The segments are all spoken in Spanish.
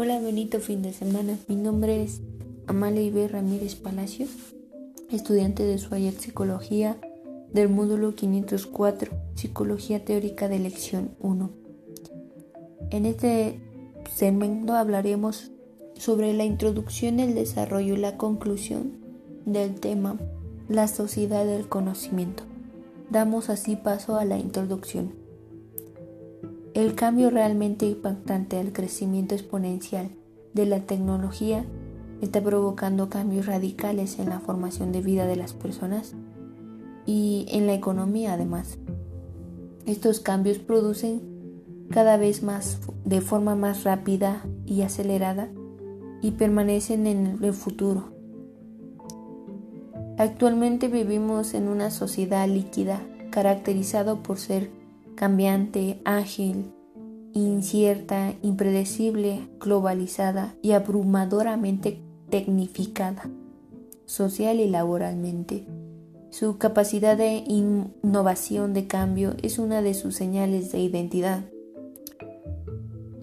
Hola, bonito fin de semana. Mi nombre es Amalia Iber Ramírez Palacios, estudiante de SUAYET Psicología del módulo 504, Psicología Teórica de Lección 1. En este segmento hablaremos sobre la introducción, el desarrollo y la conclusión del tema La sociedad del conocimiento. Damos así paso a la introducción. El cambio realmente impactante al crecimiento exponencial de la tecnología está provocando cambios radicales en la formación de vida de las personas y en la economía además. Estos cambios producen cada vez más de forma más rápida y acelerada y permanecen en el futuro. Actualmente vivimos en una sociedad líquida caracterizado por ser cambiante, ágil, incierta, impredecible, globalizada y abrumadoramente tecnificada, social y laboralmente. Su capacidad de innovación de cambio es una de sus señales de identidad.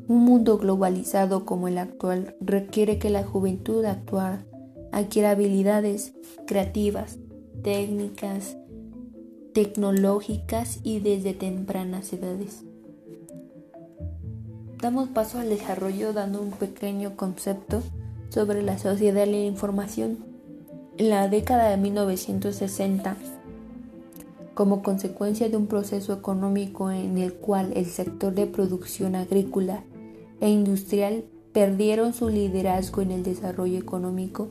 Un mundo globalizado como el actual requiere que la juventud actual adquiera habilidades creativas, técnicas, tecnológicas y desde tempranas edades. Damos paso al desarrollo dando un pequeño concepto sobre la sociedad de la información. En la década de 1960, como consecuencia de un proceso económico en el cual el sector de producción agrícola e industrial perdieron su liderazgo en el desarrollo económico,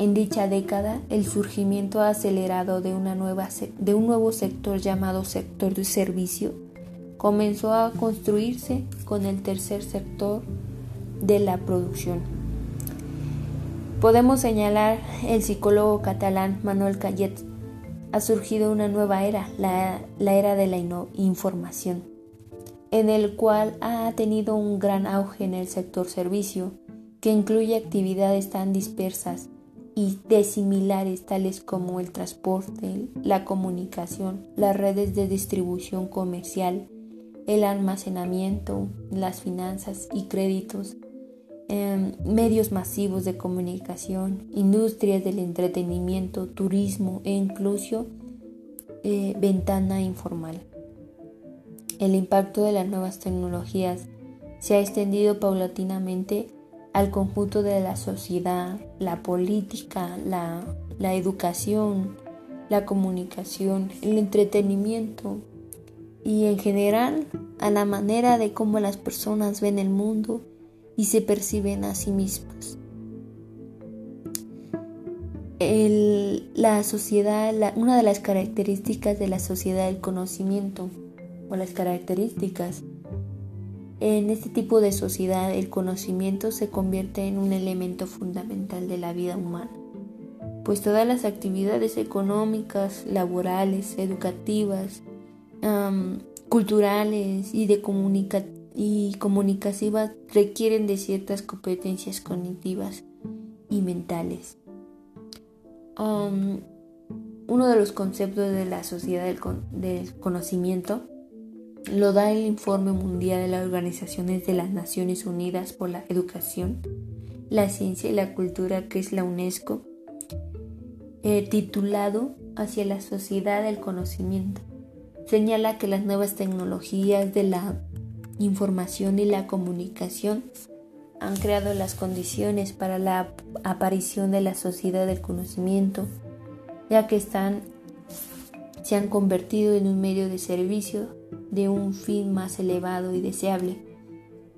en dicha década, el surgimiento acelerado de, un nuevo sector llamado sector de servicio comenzó a construirse con el tercer sector de la producción. Podemos señalar el psicólogo catalán Manuel Callet. Ha surgido una nueva era, la, la era de la información, en el cual ha tenido un gran auge en el sector servicio, que incluye actividades tan dispersas y de similares tales como el transporte, la comunicación, las redes de distribución comercial, el almacenamiento, las finanzas y créditos, em, medios masivos de comunicación, industrias del entretenimiento, turismo e incluso eh, ventana informal. El impacto de las nuevas tecnologías se ha extendido paulatinamente al conjunto de la sociedad, la política, la, educación, la comunicación, el entretenimiento y en general a la manera de cómo las personas ven el mundo y se perciben a sí mismas. la sociedad, una de las características de la sociedad del conocimiento o las características en este tipo de sociedad el conocimiento se convierte en un elemento fundamental de la vida humana, pues todas las actividades económicas, laborales, educativas, culturales y, de y comunicativas requieren de ciertas competencias cognitivas y mentales. uno de los conceptos de la sociedad del conocimiento lo da el Informe Mundial de las Organizaciones de las Naciones Unidas por la Educación, la Ciencia y la Cultura, que es la UNESCO, eh, titulado Hacia la Sociedad del Conocimiento. Señala que las nuevas tecnologías de la información y la comunicación han creado las condiciones para la aparición de la sociedad del conocimiento, ya que están, se han convertido en un medio de servicio de un fin más elevado y deseable,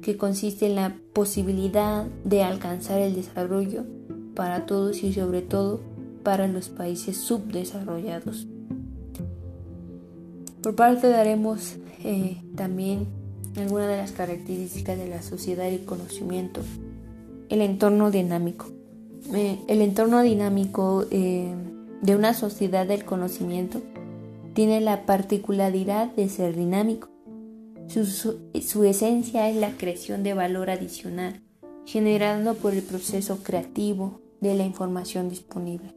que consiste en la posibilidad de alcanzar el desarrollo para todos y sobre todo para los países subdesarrollados. Por parte daremos eh, también algunas de las características de la sociedad y conocimiento. El entorno dinámico. Eh, el entorno dinámico eh, de una sociedad del conocimiento tiene la particularidad de ser dinámico. Su, esencia es la creación de valor adicional, generado por el proceso creativo de la información disponible.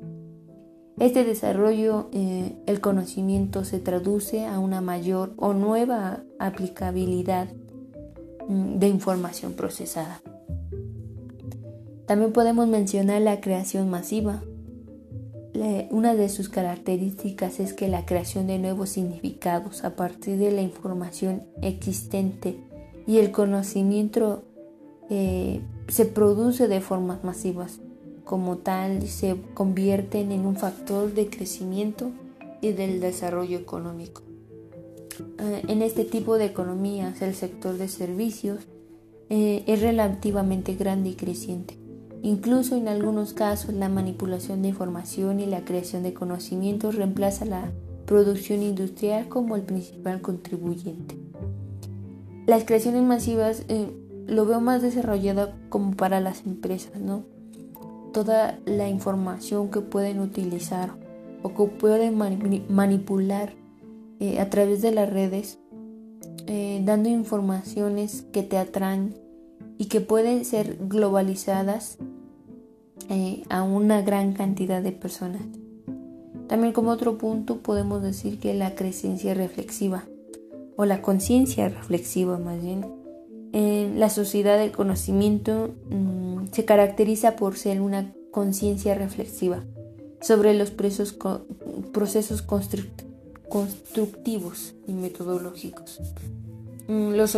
Este desarrollo, eh, el conocimiento se traduce a una mayor o nueva aplicabilidad mm, de información procesada. También podemos mencionar la creación masiva. Una de sus características es que la creación de nuevos significados a partir de la información existente y el conocimiento eh, se produce de formas masivas. Como tal, se convierten en un factor de crecimiento y del desarrollo económico. Eh, en este tipo de economías, el sector de servicios eh, es relativamente grande y creciente. Incluso en algunos casos, la manipulación de información y la creación de conocimientos reemplaza la producción industrial como el principal contribuyente. Las creaciones masivas lo veo más desarrollado como para las empresas, ¿no? Toda la información que pueden utilizar o que pueden manipular eh, a través de las redes, eh, dando informaciones que te atraen y que pueden ser globalizadas eh, a una gran cantidad de personas. También como otro punto podemos decir que la creencia reflexiva o la conciencia reflexiva más bien la sociedad del conocimiento mm, se caracteriza por ser una conciencia reflexiva sobre los procesos constructivos y metodológicos. Mm, los,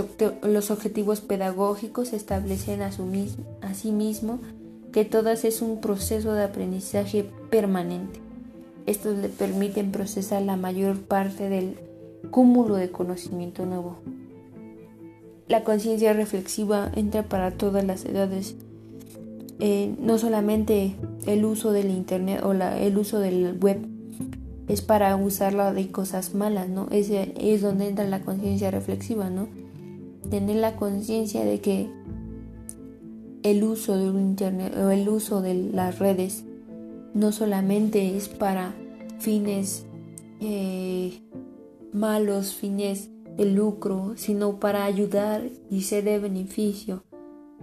objetivos pedagógicos establecen a, a sí mismo que todas es un proceso de aprendizaje permanente. Estos le permiten procesar la mayor parte del cúmulo de conocimiento nuevo. La conciencia reflexiva entra para todas las edades. Eh, no solamente el uso del internet o el uso del web es para usarla de cosas malas, ¿no? Es, es donde entra la conciencia reflexiva, ¿no? Tener la conciencia de que el uso del internet o el uso de las redes no solamente es para fines eh, malos, fines el lucro, sino para ayudar y ser de beneficio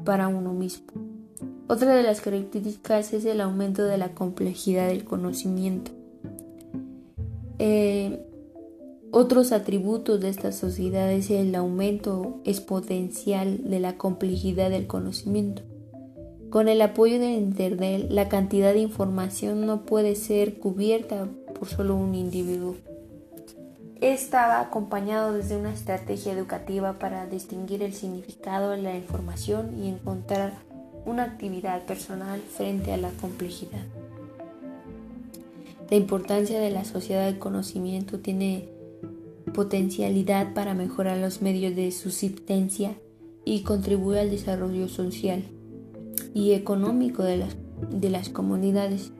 para uno mismo. Otra de las características es el aumento de la complejidad del conocimiento. Eh, otros atributos de esta sociedad es el aumento exponencial de la complejidad del conocimiento. Con el apoyo del Internet, la cantidad de información no puede ser cubierta por solo un individuo estaba acompañado desde una estrategia educativa para distinguir el significado de la información y encontrar una actividad personal frente a la complejidad. La importancia de la sociedad del conocimiento tiene potencialidad para mejorar los medios de subsistencia y contribuir al desarrollo social y económico de las, de las comunidades.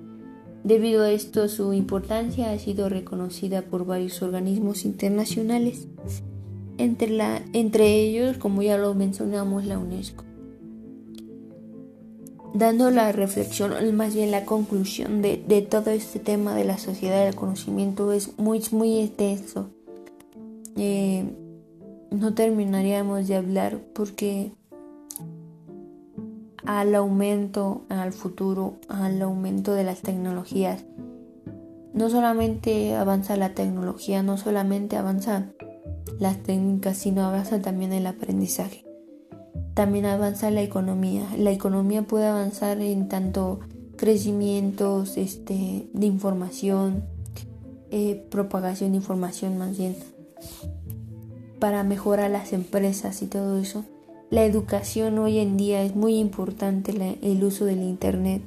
Debido a esto, su importancia ha sido reconocida por varios organismos internacionales, entre, la, entre ellos, como ya lo mencionamos, la UNESCO. Dando la reflexión, más bien la conclusión de, todo este tema de la sociedad del conocimiento es muy, muy extenso. Eh, no terminaríamos de hablar porque al aumento, al futuro, al aumento de las tecnologías. No solamente avanza la tecnología, no solamente avanzan las técnicas, sino avanza también el aprendizaje. También avanza la economía. La economía puede avanzar en tanto crecimientos este, de información, eh, propagación de información más bien, para mejorar las empresas y todo eso. La educación hoy en día es muy importante el uso del Internet.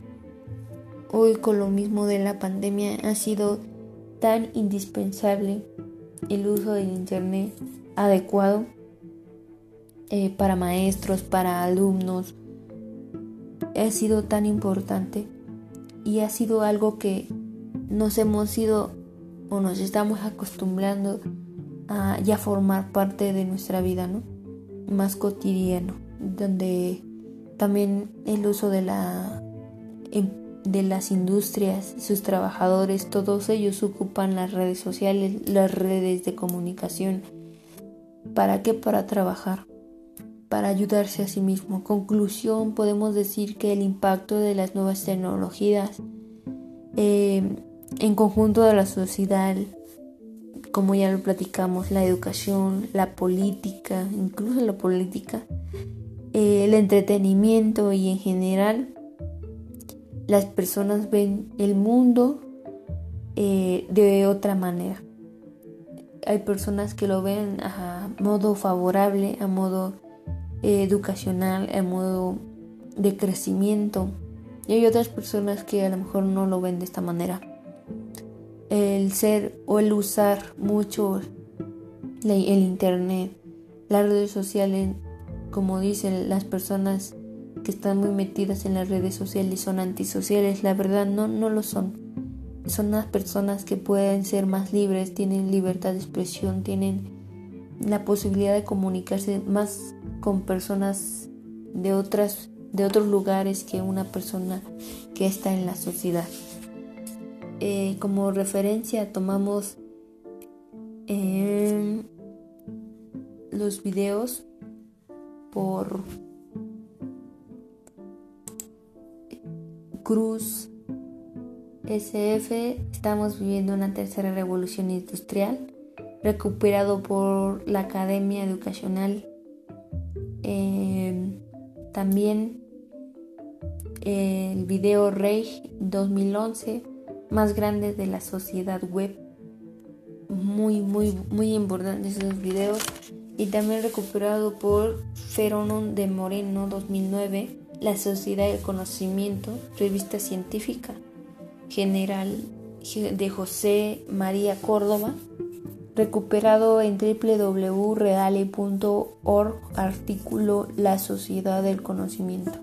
Hoy con lo mismo de la pandemia ha sido tan indispensable el uso del Internet adecuado eh, para maestros, para alumnos. Ha sido tan importante y ha sido algo que nos hemos ido o nos estamos acostumbrando a ya formar parte de nuestra vida, ¿no? Más cotidiano, donde también el uso de la em, de las industrias, sus trabajadores, todos ellos ocupan las redes sociales, las redes de comunicación. ¿Para qué? Para trabajar, para ayudarse a sí mismo. Conclusión, podemos decir que el impacto de las nuevas tecnologías eh, en conjunto de la sociedad como ya lo platicamos, la educación, la política, incluso la política, eh, el entretenimiento y en general las personas ven el mundo eh, de otra manera. Hay personas que lo ven a modo favorable, a modo eh, educacional, a modo de crecimiento. Y hay otras personas que a lo mejor no lo ven de esta manera. El ser o el usar mucho el internet, las redes sociales, como dicen las personas que están muy metidas en las redes sociales son antisociales, la verdad no, no lo son. Son las personas que pueden ser más libres, tienen libertad de expresión, tienen la posibilidad de comunicarse más con personas de otras de otros lugares que una persona que está en la sociedad. Eh, como referencia tomamos eh, los videos por Cruz SF. Estamos viviendo una tercera revolución industrial, recuperado por la Academia Educacional. Eh, también el video Rey 2011, más grande de la sociedad web. Muy, muy, muy importantes esos videos y también recuperado por Feronon de Moreno 2009, La Sociedad del Conocimiento, revista científica general de José María Córdoba, recuperado en www.reale.org, artículo La Sociedad del Conocimiento.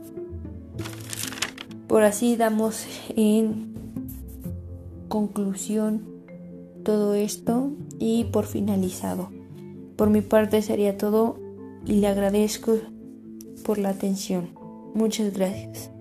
Por así damos en conclusión todo esto y por finalizado. Por mi parte sería todo y le agradezco por la atención. Muchas gracias.